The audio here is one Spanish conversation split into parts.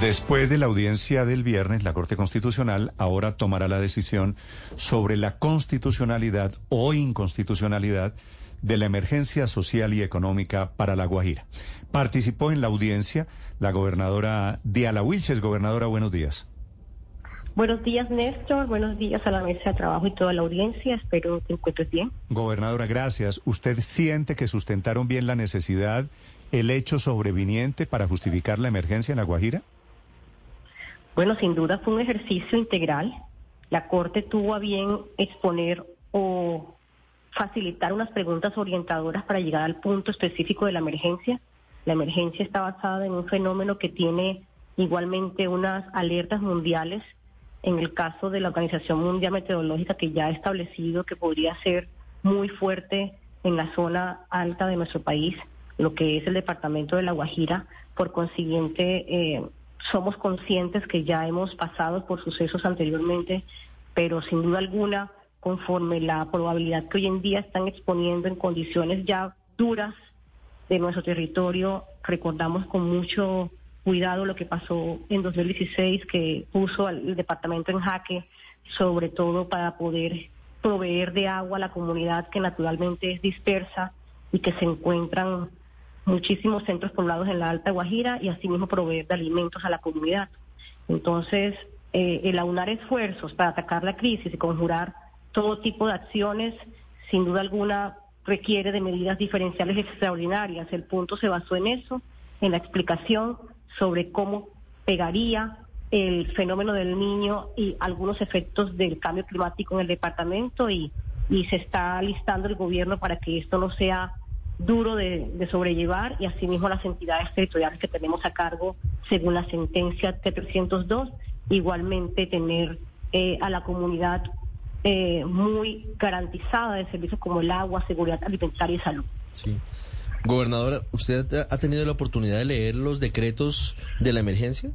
Después de la audiencia del viernes, la Corte Constitucional ahora tomará la decisión sobre la constitucionalidad o inconstitucionalidad de la emergencia social y económica para La Guajira. Participó en la audiencia la gobernadora Diala Wilches. Gobernadora, buenos días. Buenos días, Néstor. Buenos días a la mesa de trabajo y toda la audiencia. Espero que encuentres bien. Gobernadora, gracias. ¿Usted siente que sustentaron bien la necesidad, el hecho sobreviniente para justificar la emergencia en La Guajira? Bueno, sin duda fue un ejercicio integral. La Corte tuvo a bien exponer o facilitar unas preguntas orientadoras para llegar al punto específico de la emergencia. La emergencia está basada en un fenómeno que tiene igualmente unas alertas mundiales. En el caso de la Organización Mundial Meteorológica, que ya ha establecido que podría ser muy fuerte en la zona alta de nuestro país, lo que es el departamento de La Guajira. Por consiguiente, eh, somos conscientes que ya hemos pasado por sucesos anteriormente, pero sin duda alguna, conforme la probabilidad que hoy en día están exponiendo en condiciones ya duras de nuestro territorio, recordamos con mucho cuidado lo que pasó en 2016, que puso al departamento en jaque, sobre todo para poder proveer de agua a la comunidad que naturalmente es dispersa y que se encuentran muchísimos centros poblados en la Alta Guajira y asimismo proveer de alimentos a la comunidad. Entonces, eh, el aunar esfuerzos para atacar la crisis y conjurar todo tipo de acciones, sin duda alguna, requiere de medidas diferenciales extraordinarias. El punto se basó en eso, en la explicación sobre cómo pegaría el fenómeno del niño y algunos efectos del cambio climático en el departamento y, y se está listando el gobierno para que esto no sea duro de, sobrellevar y asimismo las entidades territoriales que tenemos a cargo según la sentencia T302, igualmente tener eh, a la comunidad eh, muy garantizada de servicios como el agua, seguridad alimentaria y salud. Sí. Gobernadora, ¿usted ha tenido la oportunidad de leer los decretos de la emergencia?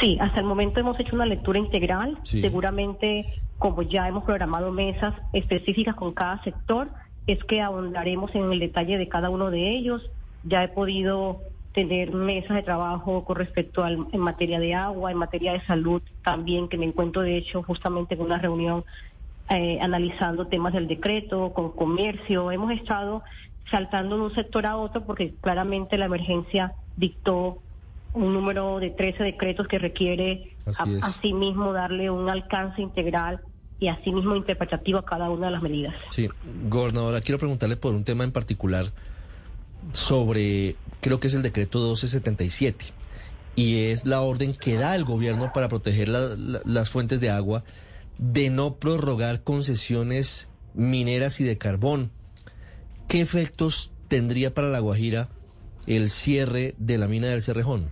Sí, hasta el momento hemos hecho una lectura integral. Seguramente, como ya hemos programado mesas específicas con cada sector, es que ahondaremos en el detalle de cada uno de ellos. Ya he podido tener mesas de trabajo con respecto al, en materia de agua, en materia de salud también, que me encuentro de hecho justamente en una reunión eh, analizando temas del decreto, con comercio. Hemos estado saltando de un sector a otro porque claramente la emergencia dictó un número de 13 decretos que requiere asimismo darle un alcance integral y asimismo interpretativo a cada una de las medidas. Sí, gobernadora, quiero preguntarle por un tema en particular sobre, creo que es el decreto 1277, y es la orden que da el gobierno para proteger las fuentes de agua de no prorrogar concesiones mineras y de carbón. ¿Qué efectos tendría para La Guajira el cierre de la mina del Cerrejón?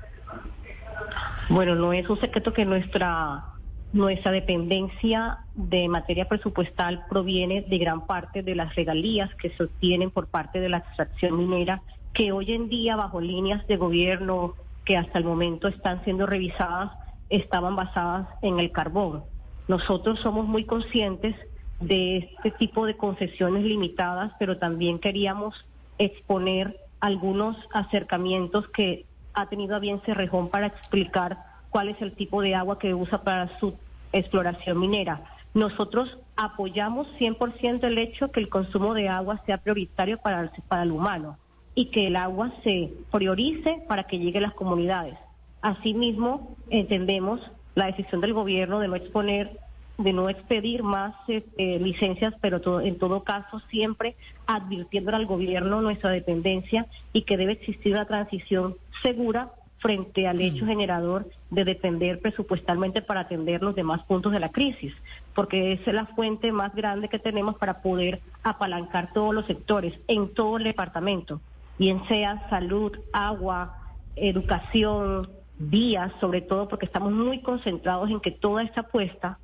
Bueno, no es un secreto que nuestra nuestra dependencia de materia presupuestal proviene de gran parte de las regalías que se obtienen por parte de la extracción minera, que hoy en día bajo líneas de gobierno que hasta el momento están siendo revisadas, estaban basadas en el carbón. Nosotros somos muy conscientes de este tipo de concesiones limitadas, pero también queríamos exponer algunos acercamientos que ha tenido a bien Cerrejón para explicar cuál es el tipo de agua que usa para su exploración minera. Nosotros apoyamos 100% el hecho que el consumo de agua sea prioritario para para el humano y que el agua se priorice para que llegue a las comunidades. Asimismo, entendemos la decisión del gobierno de no exponer de no expedir más este, licencias, pero en todo caso siempre advirtiendo al gobierno nuestra dependencia y que debe existir una transición segura frente al hecho generador de depender presupuestalmente para atender los demás puntos de la crisis, porque es la fuente más grande que tenemos para poder apalancar todos los sectores en todo el departamento, bien sea salud, agua, educación, vías, sobre todo porque estamos muy concentrados en que toda esta apuesta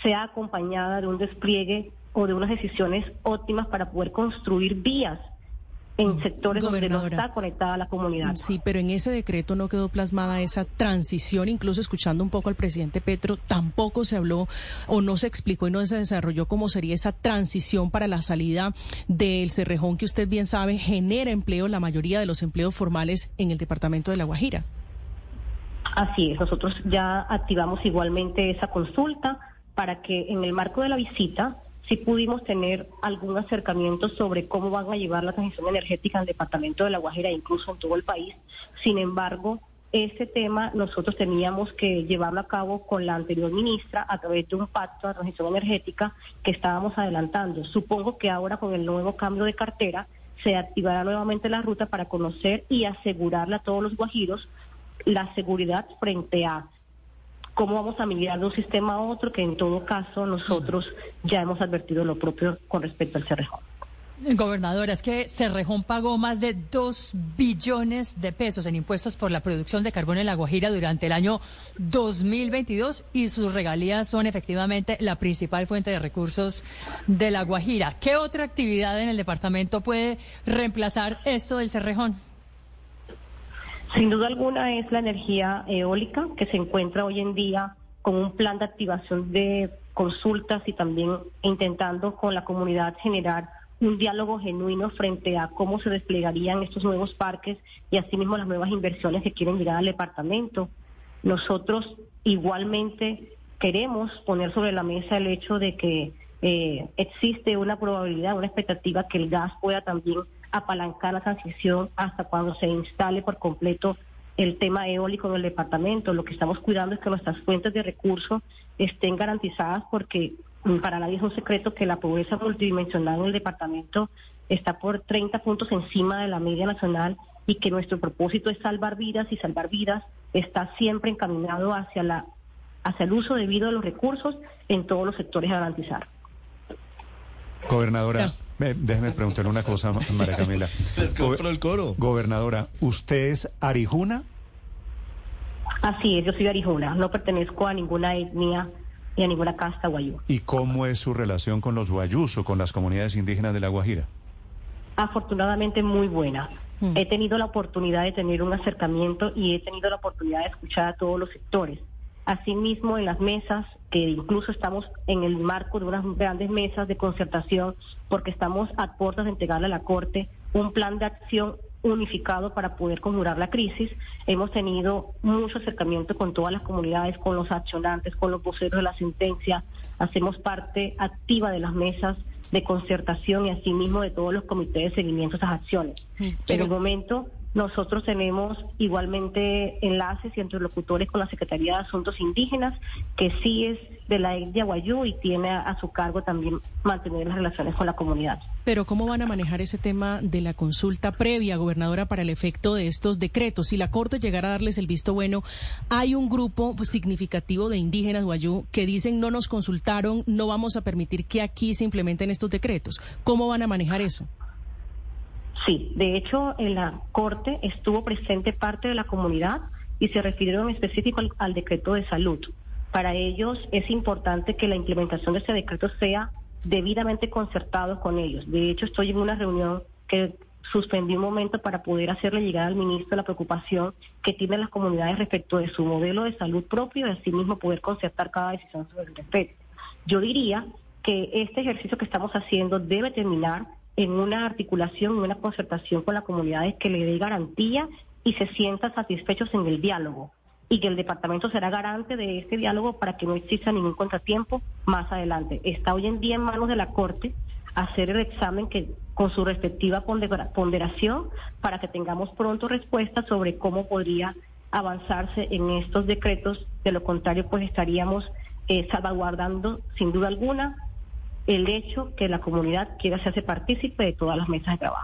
sea acompañada de un despliegue o de unas decisiones óptimas para poder construir vías en sectores donde no está conectada la comunidad. Sí, pero en ese decreto no quedó plasmada esa transición, incluso escuchando un poco al presidente Petro, tampoco se habló o no se explicó y no se desarrolló cómo sería esa transición para la salida del Cerrejón, que usted bien sabe genera empleo, la mayoría de los empleos formales en el departamento de La Guajira. Así es, nosotros ya activamos igualmente esa consulta para que en el marco de la visita sí pudimos tener algún acercamiento sobre cómo van a llevar la transición energética en el departamento de La Guajira, incluso en todo el país. Sin embargo, ese tema nosotros teníamos que llevarlo a cabo con la anterior ministra a través de un pacto de transición energética que estábamos adelantando. Supongo que ahora con el nuevo cambio de cartera se activará nuevamente la ruta para conocer y asegurarle a todos los guajiros la seguridad frente a cómo vamos a migrar de un sistema a otro, que en todo caso nosotros ya hemos advertido lo propio con respecto al Cerrejón. Gobernadora, es que Cerrejón pagó más de 2 billones de pesos en impuestos por la producción de carbón en La Guajira durante el año 2022 y sus regalías son efectivamente la principal fuente de recursos de La Guajira. ¿Qué otra actividad en el departamento puede reemplazar esto del Cerrejón? Sin duda alguna es la energía eólica que se encuentra hoy en día con un plan de activación de consultas y también intentando con la comunidad generar un diálogo genuino frente a cómo se desplegarían estos nuevos parques y asimismo las nuevas inversiones que quieren llegar al departamento. Nosotros igualmente queremos poner sobre la mesa el hecho de que eh, existe una probabilidad, una expectativa que el gas pueda también apalancar la transición hasta cuando se instale por completo el tema eólico en el departamento. Lo que estamos cuidando es que nuestras fuentes de recursos estén garantizadas porque mm, para nadie es un secreto que la pobreza multidimensional en el departamento está por 30 puntos encima de la media nacional y que nuestro propósito es salvar vidas y salvar vidas está siempre encaminado hacia la hacia el uso debido de los recursos en todos los sectores a garantizar. Gobernadora, déjeme preguntarle una cosa, María Camila. Les compro el coro. Gobernadora, ¿usted es arijuna? Así es, yo soy arijuna, no pertenezco a ninguna etnia ni a ninguna casta guayú. ¿Y cómo es su relación con los guayús o con las comunidades indígenas de La Guajira? Afortunadamente muy buena. Mm. He tenido la oportunidad de tener un acercamiento y he tenido la oportunidad de escuchar a todos los sectores. Asimismo, en las mesas, que incluso estamos en el marco de unas grandes mesas de concertación, porque estamos a puertas de entregarle a la Corte un plan de acción unificado para poder conjurar la crisis. Hemos tenido mucho acercamiento con todas las comunidades, con los accionantes, con los voceros de la sentencia. Hacemos parte activa de las mesas de concertación y asimismo de todos los comités de seguimiento de esas acciones. Pero... En el momento nosotros tenemos igualmente enlaces y interlocutores con la Secretaría de Asuntos Indígenas, que sí es de la etnia Guayú y tiene a, su cargo también mantener las relaciones con la comunidad. Pero ¿cómo van a manejar ese tema de la consulta previa, gobernadora, para el efecto de estos decretos? Si la Corte llegara a darles el visto bueno, hay un grupo significativo de indígenas Guayú que dicen no nos consultaron, no vamos a permitir que aquí se implementen estos decretos. ¿Cómo van a manejar eso? Sí, de hecho en la Corte estuvo presente parte de la comunidad y se refirieron en específico al, decreto de salud. Para ellos es importante que la implementación de este decreto sea debidamente concertado con ellos. De hecho, estoy en una reunión que suspendí un momento para poder hacerle llegar al ministro la preocupación que tienen las comunidades respecto de su modelo de salud propio y asimismo poder concertar cada decisión sobre el respecto. Yo diría que este ejercicio que estamos haciendo debe terminar en una articulación, en una concertación con las comunidades que le dé garantía y se sientan satisfechos en el diálogo y que el departamento será garante de este diálogo para que no exista ningún contratiempo más adelante. Está hoy en día en manos de la Corte hacer el examen que con su respectiva ponderación para que tengamos pronto respuestas sobre cómo podría avanzarse en estos decretos. De lo contrario, pues estaríamos eh, salvaguardando sin duda alguna el hecho que la comunidad quiera hacerse partícipe de todas las mesas de trabajo.